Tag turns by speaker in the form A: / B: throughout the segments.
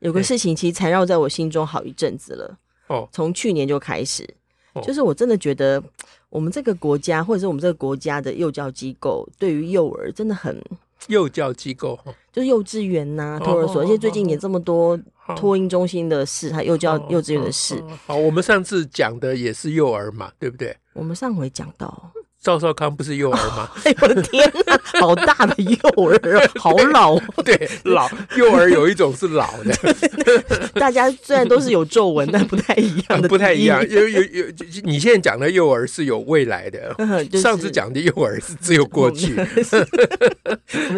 A: 有个事情其实缠绕在我心中好一阵子了。哦，从去年就开始，就是我真的觉得我们这个国家，或者是我们这个国家的幼教机构，对于幼儿真的很
B: 幼教机构，
A: 就是幼稚园呐、托儿所，而且最近也这么多托婴中心的事，还幼教幼稚园的事。
B: 好，我们上次讲的也是幼儿嘛，对不对？
A: 我们上回讲到。
B: 赵少康不是幼儿吗？
A: 哎，我的天呐，好大的幼儿，好老。
B: 对，老幼儿有一种是老的。
A: 大家虽然都是有皱纹，但不太一样的，
B: 不太一样。有有有，你现在讲的幼儿是有未来的，上次讲的幼儿是只有过去。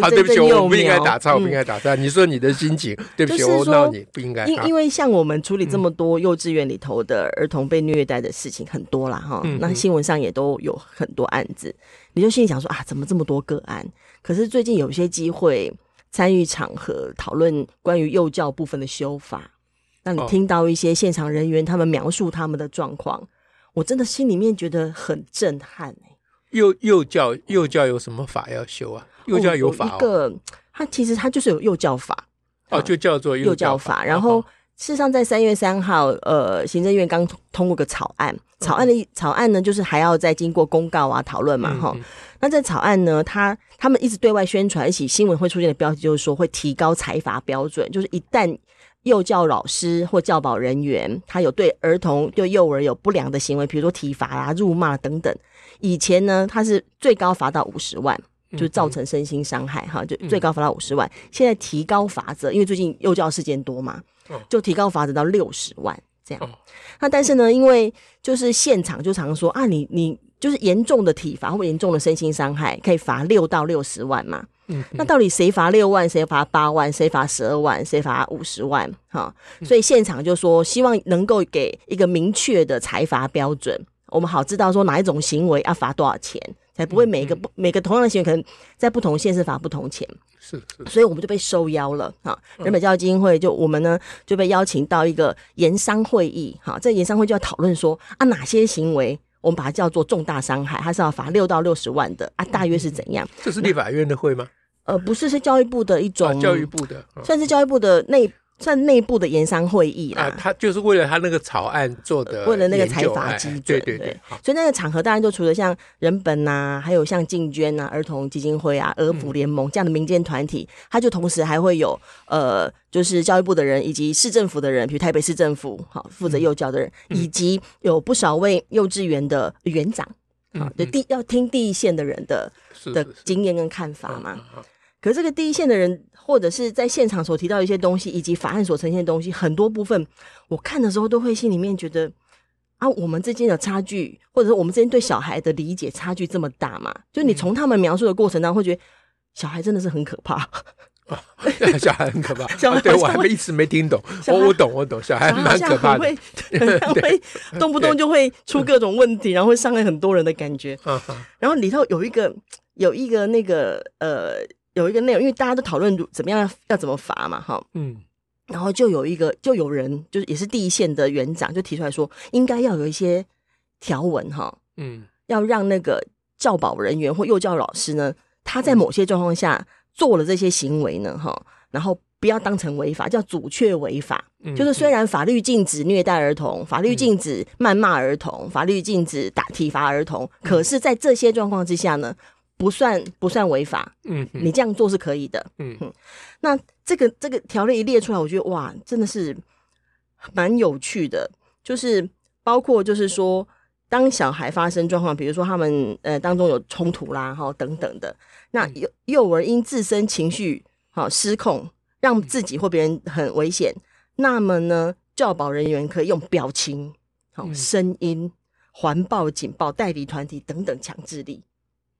B: 好，对不起，我不应该打岔，我不应该打岔。你说你的心情，对不起，我闹你不应该。
A: 因因为像我们处理这么多幼稚园里头的儿童被虐待的事情很多啦。哈，那新闻上也都有很多案。案子，你就心里想说啊，怎么这么多个案？可是最近有些机会参与场合讨论关于幼教部分的修法，那你听到一些现场人员他们描述他们的状况，我真的心里面觉得很震撼。
B: 幼幼教幼教有什么法要修啊？幼教有法、
A: 一个，它其实它就是有幼教法
B: 哦，就叫做幼教法。
A: 教法然后事实上，在三月三号，呃，行政院刚通过个草案。草案的草案呢，就是还要再经过公告啊、讨论嘛，哈、嗯。那这草案呢，他他们一直对外宣传，一起新闻会出现的标题就是说会提高裁罚标准，就是一旦幼教老师或教保人员他有对儿童、对幼儿有不良的行为，比如说体罚啊、辱骂等等，以前呢他是最高罚到五十万，就是造成身心伤害哈，就最高罚到五十万。现在提高罚则，因为最近幼教事件多嘛，就提高罚则到六十万。这样，那但是呢，因为就是现场就常说啊，你你就是严重的体罚或严重的身心伤害，可以罚六到六十万嘛。嗯，那到底谁罚六万，谁罚八万，谁罚十二万，谁罚五十万？哈，所以现场就说希望能够给一个明确的裁罚标准，我们好知道说哪一种行为要罚多少钱。才不会每个不每个同样的行为，可能在不同县市罚不同钱。
B: 是是，
A: 所以我们就被受邀了哈。人本教育基金会就我们呢就被邀请到一个研商会议哈。在研商会就要讨论说啊，哪些行为我们把它叫做重大伤害，它是要罚六到六十万的啊，大约是怎样？
B: 这是立法院的会吗？
A: 呃，不是，是教育部的一种，
B: 啊、教育部的，
A: 算是教育部的内。算内部的研商会议啦，
B: 啊，他就是为了他那个草案做的，
A: 为了那个财阀机制，
B: 对对对。
A: 所以那个场合当然就除了像人本呐、啊，还有像静娟呐、儿童基金会啊、儿福联盟这样的民间团体，他就同时还会有呃，就是教育部的人以及市政府的人，比如台北市政府好负责幼教的人，以及有不少位幼稚园的园长，好，就第要听第一线的人的的经验跟看法嘛。可是这个第一线的人，或者是在现场所提到的一些东西，以及法案所呈现的东西，很多部分我看的时候都会心里面觉得啊，我们之间的差距，或者是我们之间对小孩的理解差距这么大嘛？就你从他们描述的过程当中，会觉得小孩真的是很可怕。
B: 小孩很可怕，小孩对我还没一直没听懂。我我懂我懂，小孩蛮可怕的，会
A: 会动不动就会出各种问题，然后会伤害很多人的感觉。然后里头有一个有一个那个呃。有一个内容，因为大家都讨论怎么样要怎么罚嘛，哈，嗯，然后就有一个，就有人就是也是第一线的园长就提出来说，应该要有一些条文，哈，嗯，要让那个教保人员或幼教老师呢，他在某些状况下做了这些行为呢，哈，然后不要当成违法，叫阻却违法，就是虽然法律禁止虐待儿童，法律禁止谩骂儿童，法律禁止打体罚儿童，可是在这些状况之下呢，不算不算违法，嗯，你这样做是可以的，嗯。哼。那这个这个条例一列出来，我觉得哇，真的是蛮有趣的。就是包括就是说，当小孩发生状况，比如说他们呃当中有冲突啦，哈等等的，那幼幼儿因自身情绪好失控，让自己或别人很危险，那么呢，教保人员可以用表情、好声音、环抱、警报、代理团体等等强制力。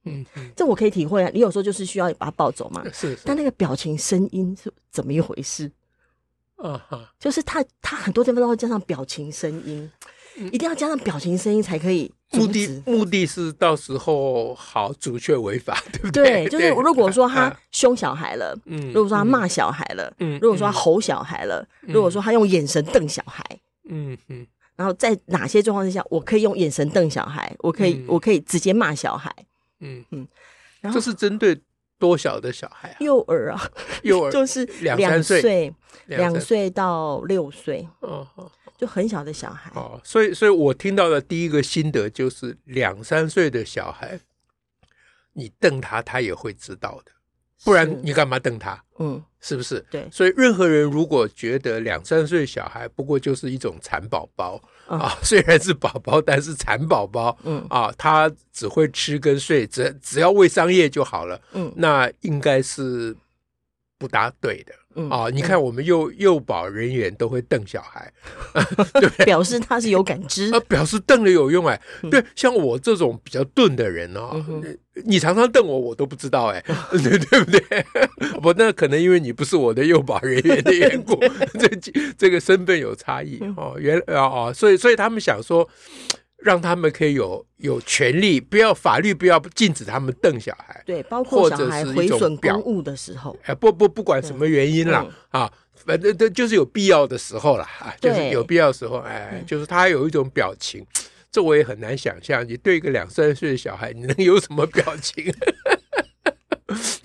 A: 嗯，这我可以体会啊。你有时候就是需要把他抱走嘛。是，是。但那个表情、声音是怎么一回事？啊哈，就是他他很多地方都会加上表情声音，一定要加上表情声音才可以。
B: 目的目的是到时候好阻却违法，对不对？
A: 对，就是如果说他凶小孩了，嗯，如果说他骂小孩了，嗯，如果说他吼小孩了，如果说他用眼神瞪小孩，嗯嗯，然后在哪些状况之下，我可以用眼神瞪小孩，我可以我可以直接骂小孩，嗯嗯，
B: 然后这是针对。多小的小孩？
A: 啊幼儿啊，
B: 幼儿
A: 就是两三岁，两岁到六岁，哦，就很小的小孩。
B: 哦，所以，所以我听到的第一个心得就是，两三岁的小孩，你瞪他，他也会知道的。不然你干嘛瞪他？嗯，是不是？
A: 对，
B: 所以任何人如果觉得两三岁小孩不过就是一种蚕宝宝啊，虽然是宝宝，但是蚕宝宝，嗯啊，他只会吃跟睡，只只要喂桑叶就好了，嗯，那应该是不大对的。啊！你看，我们幼幼保人员都会瞪小孩，对不对？
A: 表示他是有感知
B: 啊，表示瞪了有用哎。对，像我这种比较钝的人哦，你常常瞪我，我都不知道哎，对对不对？不，那可能因为你不是我的幼保人员的缘故，这这个身份有差异哦。原来哦，所以所以他们想说。让他们可以有有权利，不要法律不要禁止他们瞪小孩，
A: 对，包括小孩毁损公物的时候，
B: 哎，不不不管什么原因啦，啊，反正这就是有必要的时候了啊，就是有必要的时候，哎，就是他有一种表情，这我也很难想象，你对一个两三岁的小孩，你能有什么表情？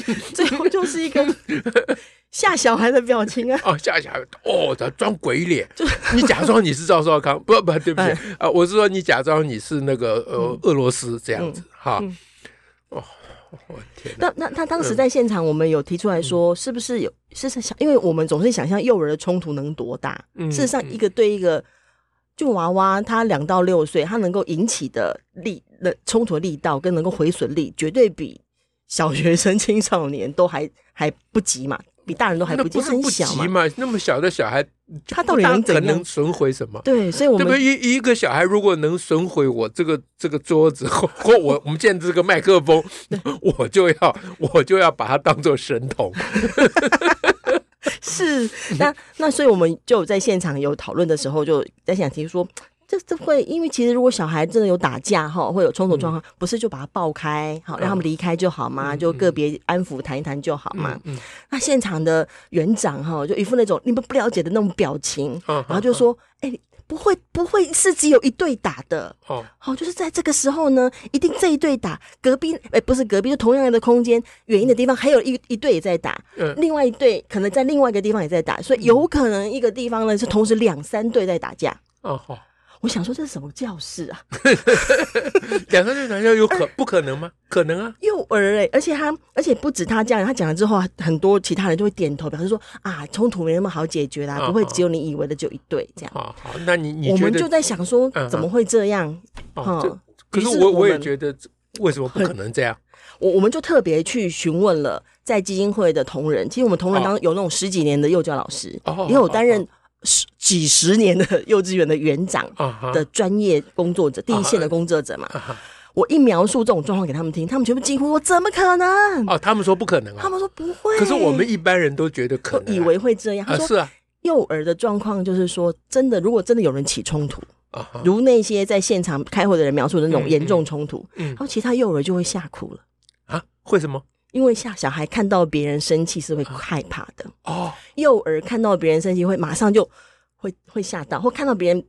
A: 最后就是一个。吓小孩的表情啊！
B: 哦，吓小孩哦，他装鬼脸，就你假装你是赵少康，不不，对不起啊，我是说你假装你是那个呃俄罗斯这样子哈。哦，我天！
A: 那那他当时在现场，我们有提出来说，是不是有是是想？因为我们总是想象幼儿的冲突能多大？事实上，一个对一个就娃娃，他两到六岁，他能够引起的力的冲突力道跟能够毁损力，绝对比小学生、青少年都还 还不急嘛。比大人都还不急，很小
B: 嘛。那么小的小孩，
A: 他到底能怎
B: 样？能损毁什么？
A: 对，所以我
B: 们？一一个小孩如果能损毁我这个这个桌子或 或我我们现在这个麦克风，我就要我就要把它当做神童。
A: 是，那那所以我们就在现场有讨论的时候，就在想提出说。这这会，因为其实如果小孩真的有打架哈，会有冲突状况，嗯、不是就把他抱开，好让他们离开就好吗？嗯、就个别安抚谈一谈就好嘛？那现场的园长哈，就一副那种你们不了解的那种表情，嗯、然后就说：“哎、嗯，不会不会是只有一对打的，好、嗯，就是在这个时候呢，一定这一对打，隔壁哎不是隔壁，就同样的空间，远一的地方还有一一对也在打，嗯、另外一对可能在另外一个地方也在打，所以有可能一个地方呢是同时两三对在打架。嗯”嗯我想说这是什么教室啊？
B: 两个人打架有可不可能吗？可能啊，
A: 幼儿哎、欸，而且他，而且不止他这样，他讲了之后，很多其他人就会点头，表示说啊，冲突没那么好解决啦，不会只有你以为的就一对这样。
B: 啊，好，那你你
A: 我们就在想说，怎么会这样？
B: 哦，可是我我也觉得，为什么不可能这样？
A: 我我们就特别去询问了在基金会的同仁，其实我们同仁当中有那种十几年的幼教老师，也有担任。十几十年的幼稚园的园长的专业工作者，uh huh. 第一线的工作者嘛，uh huh. 我一描述这种状况给他们听，他们全部惊呼我：“怎么可能？”
B: 哦，他们说不可能啊，
A: 他们说不会。
B: 可是我们一般人都觉得可能，啊，以
A: 为会这样。他说：“是啊，幼儿的状况就是说，真的，如果真的有人起冲突，uh. 如那些在现场开会的人描述的那种严重冲突，嗯，然后其他幼儿就会吓哭了
B: 啊？为什么？”
A: 因为吓小孩看到别人生气是会害怕的哦，幼儿看到别人生气会马上就。会会吓到，或看到别人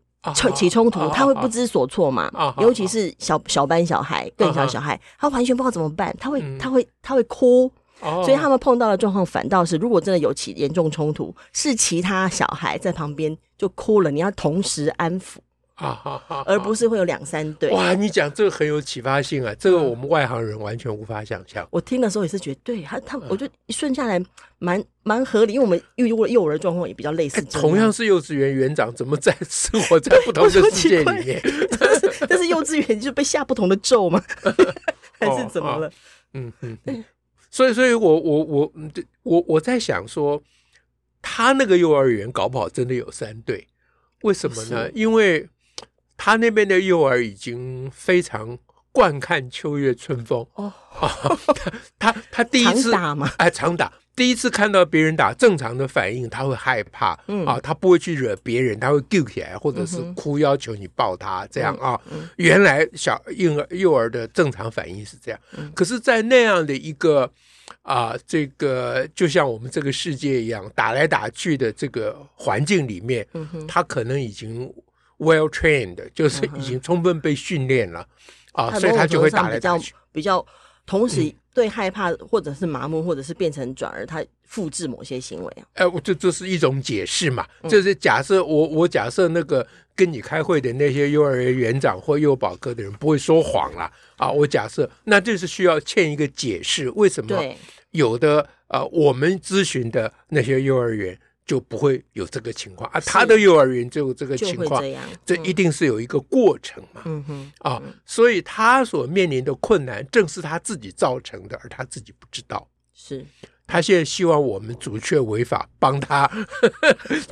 A: 起冲突，他会不知所措嘛。尤其是小小班小孩，更小小孩，他完全不知道怎么办，他会他会他会哭。所以他们碰到的状况反倒是，如果真的有起严重冲突，是其他小孩在旁边就哭了，你要同时安抚。啊啊啊！而不是会有两三对。
B: 哇，你讲这个很有启发性啊！这个我们外行人完全无法想象。
A: 我听的时候也是觉得，对他他，我就一顺下来蛮蛮合理，因为我们遇过幼儿状况也比较类似。
B: 同样是幼稚园园长，怎么在生活在不同的世界里面？
A: 但是幼稚园就被下不同的咒吗？还是怎么了？
B: 嗯嗯。所以，所以我我我我我在想说，他那个幼儿园搞不好真的有三对，为什么呢？因为。他那边的幼儿已经非常惯看秋月春风。哦，他他他第一次
A: 打嘛，
B: 哎，常打。第一次看到别人打，正常的反应他会害怕，嗯。啊，他不会去惹别人，他会救起来，或者是哭要求你抱他，这样啊。原来小婴儿幼儿的正常反应是这样，可是，在那样的一个啊，这个就像我们这个世界一样打来打去的这个环境里面，他可能已经 well trained，就是已经充分被训练了啊，所以他就会打来打去，
A: 比较同时。对害怕，或者是麻木，或者是变成转而他复制某些行为啊？
B: 哎，我这这是一种解释嘛？就是假设我我假设那个跟你开会的那些幼儿园园长或幼保科的人不会说谎了啊，我假设那就是需要欠一个解释，为什么有的呃我们咨询的那些幼儿园。就不会有这个情况。啊，他的幼儿园就有这个情况，这，这一定是有一个过程嘛，嗯哼，啊，所以他所面临的困难正是他自己造成的，而他自己不知道，
A: 是。
B: 他现在希望我们阻却违法，帮他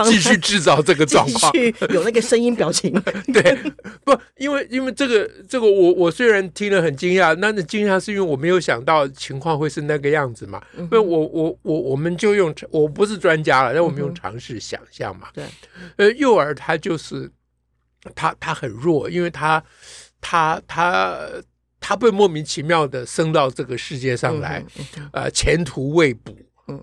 B: 继续制造这个状况，
A: 继续有那个声音表情。
B: 对，不，因为因为这个这个我，我我虽然听了很惊讶，那那惊讶是因为我没有想到情况会是那个样子嘛。因为、嗯、我我我我们就用我不是专家了，那我们用尝试想象嘛。对、呃，幼儿他就是他他很弱，因为他他他。他他被莫名其妙的生到这个世界上来，呃，前途未卜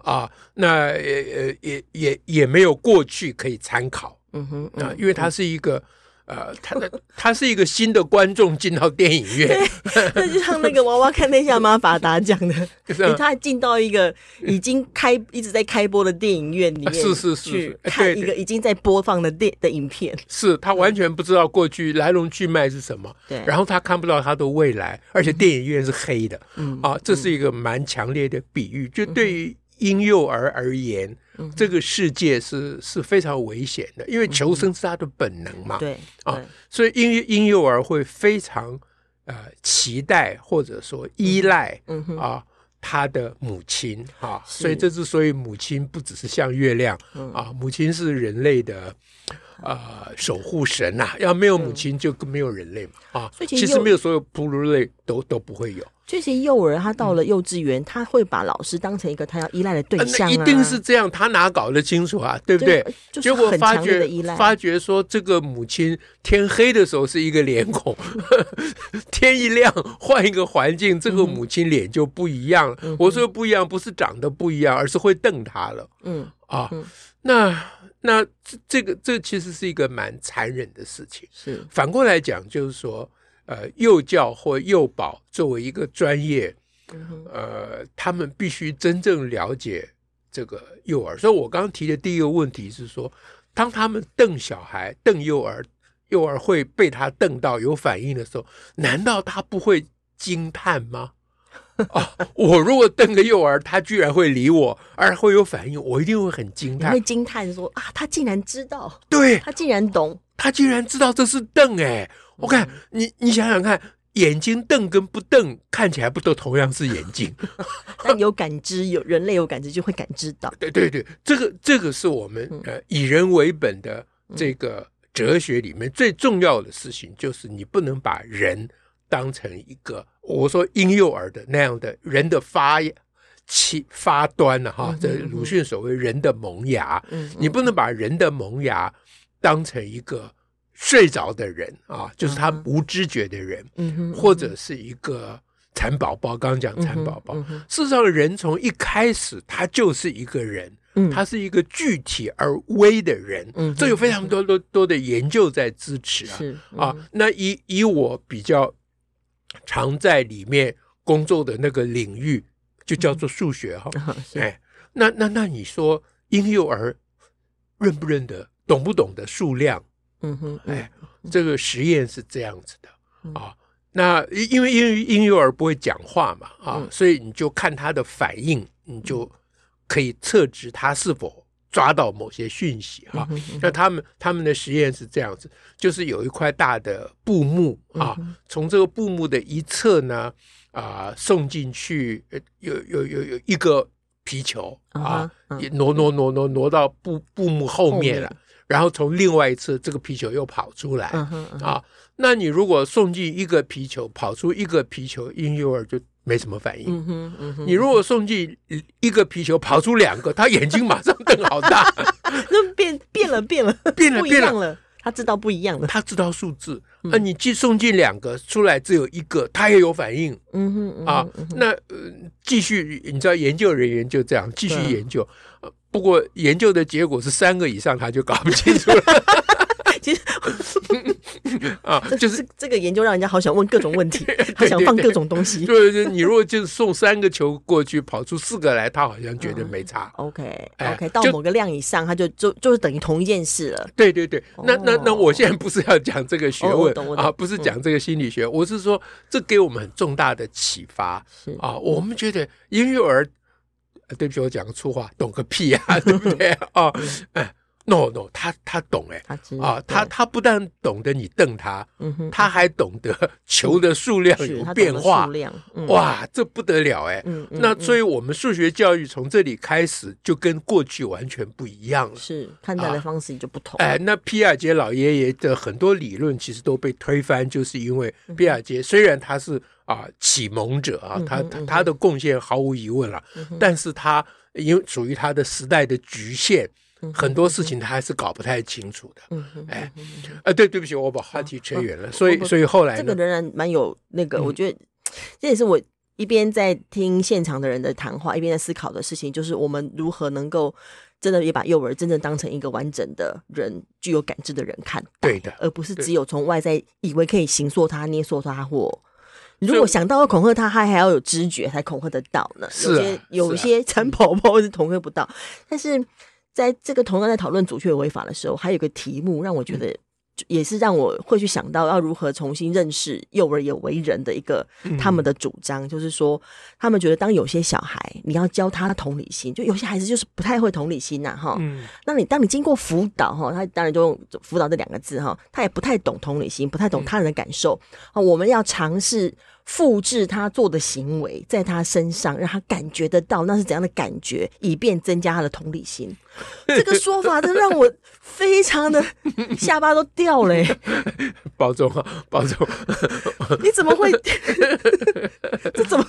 B: 啊，那也也也也没有过去可以参考，嗯哼啊，因为他是一个。呃，他的他是一个新的观众进到电影院，
A: 那就像那个娃娃看天下妈法达讲的，是他进到一个已经开一直在开播的电影院里面，
B: 是是是，
A: 去看一个已经在播放的电的影片，
B: 是他完全不知道过去来龙去脉是什么，对，然后他看不到他的未来，而且电影院是黑的，嗯啊，这是一个蛮强烈的比喻，就对于婴幼儿而言。这个世界是是非常危险的，因为求生是他的本能嘛。对啊，所以婴婴幼儿会非常呃期待或者说依赖啊他的母亲啊，所以这之所以母亲不只是像月亮啊，母亲是人类的呃守护神呐，要没有母亲就没有人类嘛啊，所以其实没有所有哺乳类都都不会有。
A: 这些幼儿，他到了幼稚园，他会把老师当成一个他要依赖的对象，
B: 一定是这样，他哪搞得清楚啊？对不对？结果发觉发觉说，这个母亲天黑的时候是一个脸孔，天一亮换一个环境，这个母亲脸就不一样了。我说不一样，不是长得不一样，而是会瞪他了。嗯啊，那那这这个这其实是一个蛮残忍的事情。是反过来讲，就是说。呃，幼教或幼保作为一个专业，呃，他们必须真正了解这个幼儿。所以我刚刚提的第一个问题是说，当他们瞪小孩、瞪幼儿，幼儿会被他瞪到有反应的时候，难道他不会惊叹吗？啊，我如果瞪个幼儿，他居然会理我，而会有反应，我一定会很惊叹。
A: 会惊叹说啊，他竟然知道，
B: 对，
A: 他竟然懂，
B: 他竟然知道这是瞪哎。我看你，你想想看，眼睛瞪跟不瞪看起来不都同样是眼睛？
A: 但有感知，有人类有感知就会感知到。
B: 对对对，这个这个是我们呃以人为本的这个哲学里面最重要的事情，就是你不能把人当成一个我说婴幼儿的那样的人的发起发端了哈。这鲁迅所谓人的萌芽，你不能把人的萌芽当成一个。睡着的人啊，就是他无知觉的人，或者是一个蚕宝宝。刚刚讲蚕宝宝，事实上，人从一开始他就是一个人，嗯，他是一个具体而微的人，嗯，这有非常多多多的研究在支持啊，是啊。那以以我比较常在里面工作的那个领域，就叫做数学哈，哎，那那那你说婴幼儿认不认得，懂不懂得数量？嗯哼，哎，这个实验是这样子的。啊。那因为因为婴幼儿不会讲话嘛啊，所以你就看他的反应，你就可以测知他是否抓到某些讯息哈。那他们他们的实验是这样子，就是有一块大的布幕啊，从这个布幕的一侧呢啊送进去，有有有有一个皮球啊，挪挪挪挪挪到布布幕后面了。然后从另外一侧这个皮球又跑出来，嗯嗯啊，那你如果送进一个皮球，跑出一个皮球，婴幼儿就没什么反应。嗯哼嗯哼，你如果送进一个皮球，跑出两个，他眼睛马上瞪好大，
A: 那变变了变了 变了变了，他知道不一样了，
B: 他知道数字。那你寄送进两个，出来只有一个，他也有反应。嗯哼啊，那呃继续，你知道研究人员就这样继续研究。不过研究的结果是三个以上，他就搞不清楚了。
A: 其实 啊，就是这个研究让人家好想问各种问题，好想放各种东西。
B: 对 对，你如果就是送三个球过去，跑出四个来，他好像觉得没差。
A: OK OK，到某个量以上，他就就就是等于同一件事了。
B: 对对对，那那那我现在不是要讲这个学问啊，不是讲这个心理学，我是说这给我们很重大的启发啊。我们觉得婴幼儿。对不起，我讲个粗话，懂个屁啊，对不对啊？哎，no no，他他懂哎，啊，他他不但懂得你瞪他，他还懂得球的数量有变化，哇，这不得了哎。那所以我们数学教育从这里开始就跟过去完全不一样了，
A: 是看待的方式就不同。
B: 哎，那皮亚杰老爷爷的很多理论其实都被推翻，就是因为皮亚杰虽然他是。啊，启蒙者啊，他他他的贡献毫无疑问了，但是他因为属于他的时代的局限，很多事情他还是搞不太清楚的。哎，啊，对，对不起，我把话题扯远了。所以，所以后来
A: 这个仍然蛮有那个，我觉得这也是我一边在听现场的人的谈话，一边在思考的事情，就是我们如何能够真的也把幼儿真正当成一个完整的人，具有感知的人看待，对的，而不是只有从外在以为可以形塑他、捏塑他或。如果想到要恐吓他，他还要有知觉才恐吓得到呢。有些有一些蚕宝宝是恐吓不到，但是在这个同样在讨论主却违法的时候，还有个题目让我觉得也是让我会去想到要如何重新认识幼儿有为人的一个他们的主张，就是说他们觉得当有些小孩你要教他同理心，就有些孩子就是不太会同理心呐，哈。那你当你经过辅导哈，他当然就用辅导这两个字哈，他也不太懂同理心，不太懂他人的感受啊，我们要尝试。复制他做的行为在他身上，让他感觉得到那是怎样的感觉，以便增加他的同理心。这个说法真让我非常的 下巴都掉了。
B: 保重啊，保重！
A: 你怎么会？这怎么？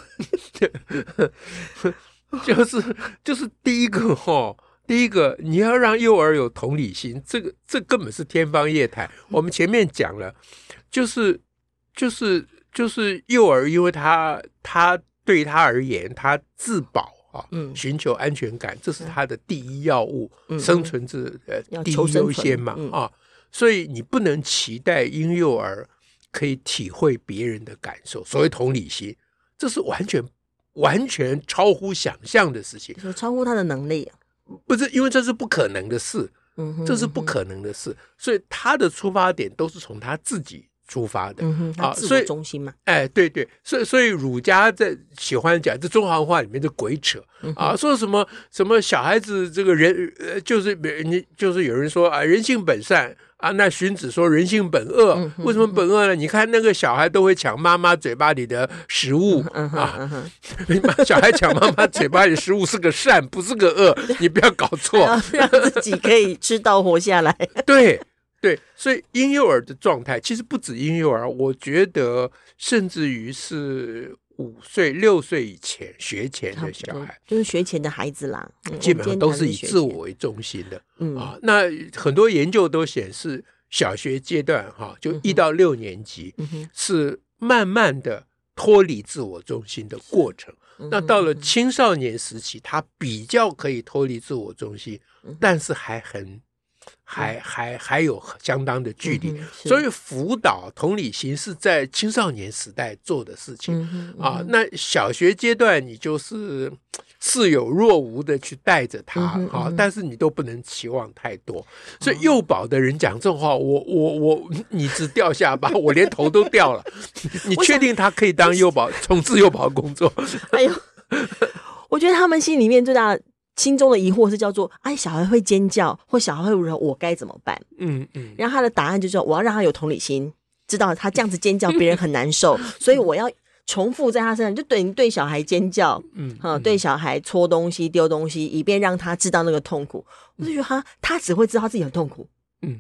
B: 就是就是第一个哈，第一个你要让幼儿有同理心，这个这根本是天方夜谭。我们前面讲了，就是就是。就是幼儿，因为他他对他而言，他自保啊，嗯，寻求安全感，这是他的第一要务，嗯、生存是呃第一优先嘛，嗯、啊，所以你不能期待婴幼儿可以体会别人的感受，所谓同理心，这是完全完全超乎想象的事情，
A: 超乎他的能力，
B: 不是因为这是不可能的事，嗯，这是不可能的事，所以他的出发点都是从他自己。出发的。啊，所以
A: 中心嘛，
B: 哎，对对，所以所以儒家在喜欢讲这中华文化里面的鬼扯。啊，说什么什么小孩子这个人呃，就是你就是有人说啊，人性本善啊，那荀子说人性本恶，为什么本恶呢？你看那个小孩都会抢妈妈嘴巴里的食物啊，小孩抢妈妈嘴巴里的食物是个善，不是个恶，你不要搞错，
A: 让自己可以吃到活下来，
B: 对。对，所以婴幼儿的状态其实不止婴幼儿，我觉得甚至于是五岁、六岁以前学前的小孩，
A: 就是学前的孩子啦，
B: 基本上都是以自我为中心的。嗯啊，那很多研究都显示，小学阶段哈，就一到六年级是慢慢的脱离自我中心的过程。那到了青少年时期，他比较可以脱离自我中心，但是还很。还还还有相当的距离，所以辅导同理心是在青少年时代做的事情啊。那小学阶段你就是似有若无的去带着他啊，但是你都不能期望太多。所以幼保的人讲这种话，我我我，你只掉下巴，我连头都掉了。你确定他可以当幼保从事幼保工作？哎呦，
A: 我觉得他们心里面最大的。心中的疑惑是叫做：哎，小孩会尖叫，或小孩会如何，我该怎么办？嗯嗯。然后他的答案就是：我要让他有同理心，知道他这样子尖叫，别人很难受，所以我要重复在他身上，就等于对小孩尖叫，嗯，哈，对小孩搓东西、丢东西，以便让他知道那个痛苦。我就觉得他他只会知道自己很痛苦，嗯。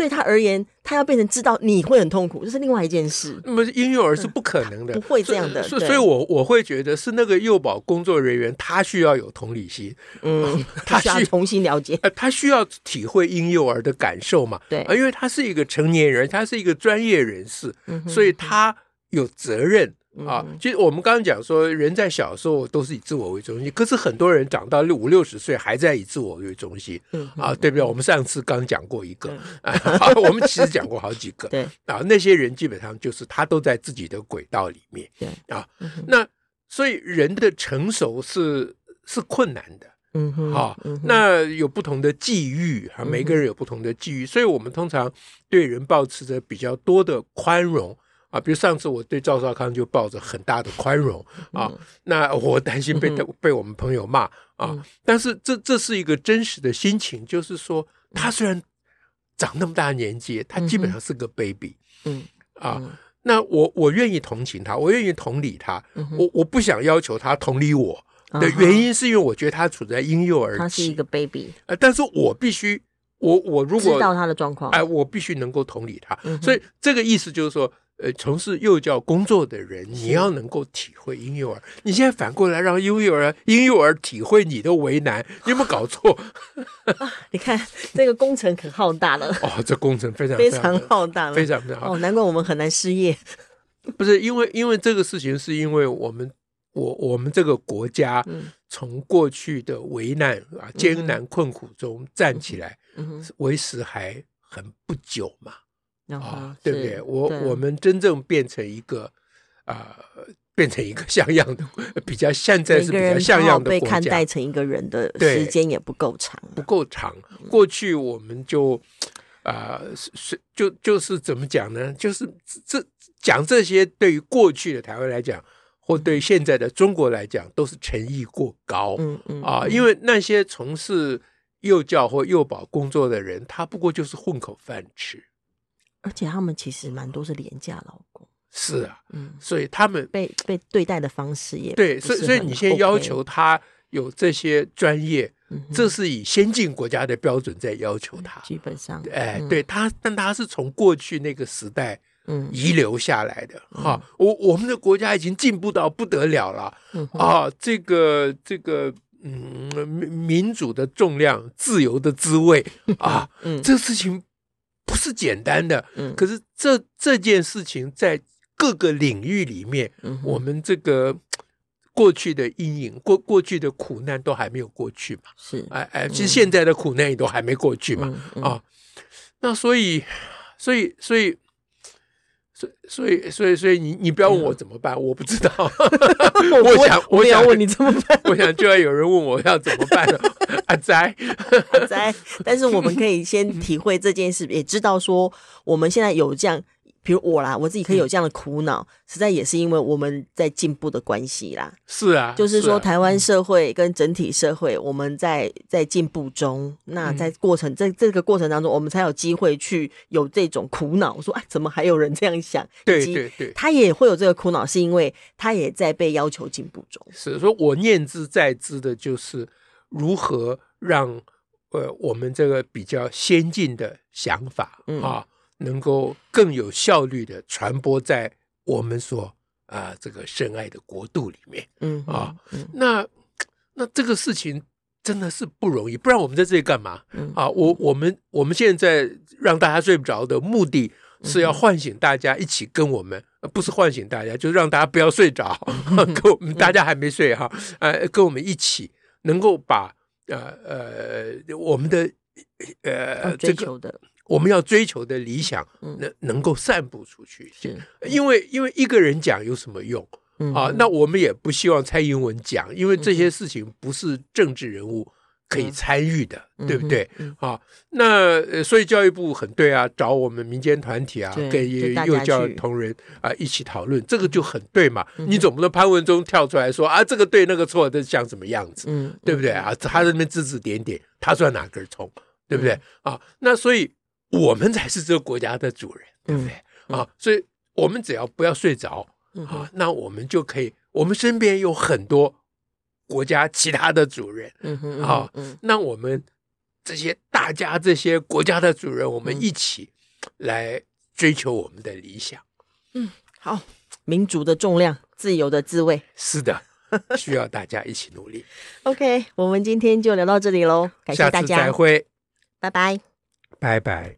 A: 对他而言，他要变成知道你会很痛苦，这是另外一件事。
B: 那么婴幼儿是不可能的，
A: 不会这样的。
B: 所以，所以我我会觉得是那个幼保工作人员，他需要有同理心，
A: 嗯，他需要重新了解，
B: 他需要体会婴幼儿的感受嘛？
A: 对，
B: 因为他是一个成年人，他是一个专业人士，所以他有责任。啊，其实我们刚刚讲说，人在小时候都是以自我为中心，可是很多人长到六五六十岁还在以自我为中心，啊，对不对？我们上次刚讲过一个，啊，我们其实讲过好几个，
A: 对。
B: 啊，那些人基本上就是他都在自己的轨道里面，
A: 对。
B: 啊，那所以人的成熟是是困难的，
A: 嗯哼，
B: 啊，那有不同的际遇啊，每个人有不同的际遇，所以我们通常对人保持着比较多的宽容。啊，比如上次我对赵少康就抱着很大的宽容啊，那我担心被他被我们朋友骂啊，但是这这是一个真实的心情，就是说他虽然长那么大年纪，他基本上是个 baby，
A: 嗯。
B: 啊，那我我愿意同情他，我愿意同理他，我我不想要求他同理我的原因是因为我觉得他处在婴幼儿期，
A: 他是一个 baby，
B: 呃，但是我必须我我如果
A: 知道他的状况，
B: 哎，我必须能够同理他，所以这个意思就是说。呃，从事幼教工作的人，你要能够体会婴幼儿。你现在反过来让婴幼儿、婴幼儿体会你的为难，你有没有搞错？
A: 啊，你看这个工程可浩大了。
B: 哦，这工程非常
A: 非常浩大了，
B: 非常非常好。
A: 哦，难怪我们很难失业。
B: 不是因为，因为这个事情，是因为我们我我们这个国家从过去的危难啊、艰难困苦中站起来，为时还很不久嘛。啊，对不对？我我们真正变成一个啊，变成一个像样的，比较现在是比较像样的国家，被
A: 看待成一个人的时间也不够长，
B: 不够长。过去我们就啊，是就就是怎么讲呢？就是这讲这些，对于过去的台湾来讲，或对于现在的中国来讲，都是诚意过高。
A: 嗯嗯
B: 啊，因为那些从事幼教或幼保工作的人，他不过就是混口饭吃。
A: 而且他们其实蛮多是廉价劳工，
B: 是啊，嗯，所以他们
A: 被被对待的方式也
B: 对，所以所以你先要求他有这些专业，这是以先进国家的标准在要求他，
A: 基本上，
B: 哎，对他，但他是从过去那个时代嗯遗留下来的哈，我我们的国家已经进步到不得了了啊，这个这个嗯民主的重量，自由的滋味 啊，嗯，这事情。不是简单的，嗯，可是这这件事情在各个领域里面，嗯、我们这个过去的阴影、过过去的苦难都还没有过去嘛，
A: 是，
B: 哎哎，其实现在的苦难也都还没过去嘛，嗯、啊，那所以，所以，所以。所以，所以，所以，你你不要问我怎么办，我不知道。我想，我想
A: 问你怎么办。
B: 我想就要有人问我要怎么办 了。阿宅，
A: 阿宅。但是我们可以先体会这件事，也知道说我们现在有这样。比如我啦，我自己可以有这样的苦恼，嗯、实在也是因为我们在进步的关系啦。
B: 是啊，
A: 就是说台湾社会跟整体社会，我们在在进步中，嗯、那在过程在这个过程当中，我们才有机会去有这种苦恼，说哎，怎么还有人这样想？
B: 对对对，
A: 他也会有这个苦恼，是因为他也在被要求进步中。
B: 是说，我念之在之的就是如何让呃我们这个比较先进的想法、嗯、啊。能够更有效率的传播在我们所啊、呃、这个深爱的国度里面，
A: 嗯
B: 啊，那那这个事情真的是不容易，不然我们在这里干嘛？
A: 嗯、
B: 啊，我我们我们现在让大家睡不着的目的是要唤醒大家一起跟我们，嗯、不是唤醒大家，就是让大家不要睡着，嗯、跟我们大家还没睡哈，呃，跟我们一起能够把呃呃我们的呃这个。我们要追求的理想，能能够散布出去，
A: 是
B: 因为因为一个人讲有什么用啊？那我们也不希望蔡英文讲，因为这些事情不是政治人物可以参与的，对不对？啊，那所以教育部很对啊，找我们民间团体啊，跟幼教同仁啊一起讨论，这个就很对嘛。你总不能潘文忠跳出来说啊，这个对那个错，这像什么样子？
A: 嗯，
B: 对不对啊？他在那边指指点点，他算哪根葱？对不对啊？那所以。我们才是这个国家的主人，对不对？啊，所以我们只要不要睡着、嗯、啊，那我们就可以。我们身边有很多国家其他的主人，
A: 嗯哼，
B: 啊，嗯、那我们这些大家这些国家的主人，我们一起来追求我们的理想。
A: 嗯，好，民族的重量，自由的滋味，
B: 是的，需要大家一起努力。
A: OK，我们今天就聊到这里喽，感谢大家，
B: 再会，
A: 拜拜，
B: 拜拜。